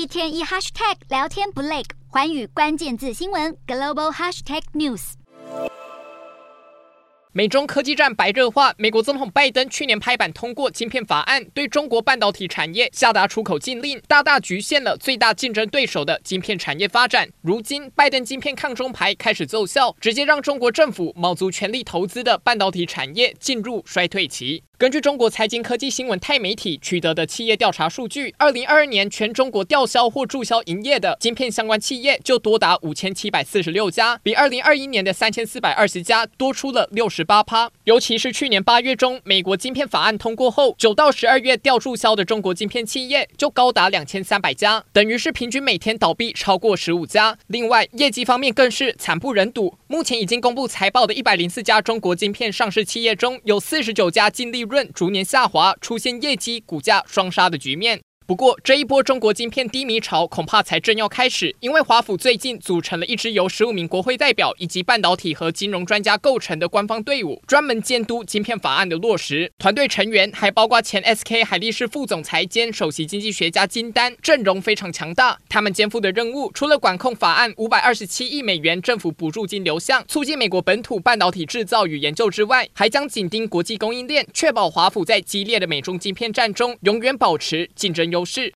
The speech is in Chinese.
一天一 hashtag 聊天不累，环宇关键字新闻 global hashtag news。美中科技战白热化，美国总统拜登去年拍板通过晶片法案，对中国半导体产业下达出口禁令，大大局限了最大竞争对手的晶片产业发展。如今，拜登晶片抗中牌开始奏效，直接让中国政府卯足全力投资的半导体产业进入衰退期。根据中国财经科技新闻钛媒体取得的企业调查数据，二零二二年全中国吊销或注销营业的晶片相关企业就多达五千七百四十六家，比二零二一年的三千四百二十家多出了六十八趴。尤其是去年八月中，美国晶片法案通过后，九到十二月调注销的中国晶片企业就高达两千三百家，等于是平均每天倒闭超过十五家。另外，业绩方面更是惨不忍睹。目前已经公布财报的一百零四家中国晶片上市企业中，有四十九家净利润逐年下滑，出现业绩、股价双杀的局面。不过，这一波中国晶片低迷潮恐怕才正要开始，因为华府最近组成了一支由十五名国会代表以及半导体和金融专家构成的官方队伍，专门监督晶片法案的落实。团队成员还包括前 SK 海力士副总裁兼首席经济学家金丹，阵容非常强大。他们肩负的任务，除了管控法案五百二十七亿美元政府补助金流向，促进美国本土半导体制造与研究之外，还将紧盯国际供应链，确保华府在激烈的美中晶片战中永远保持竞争优优势。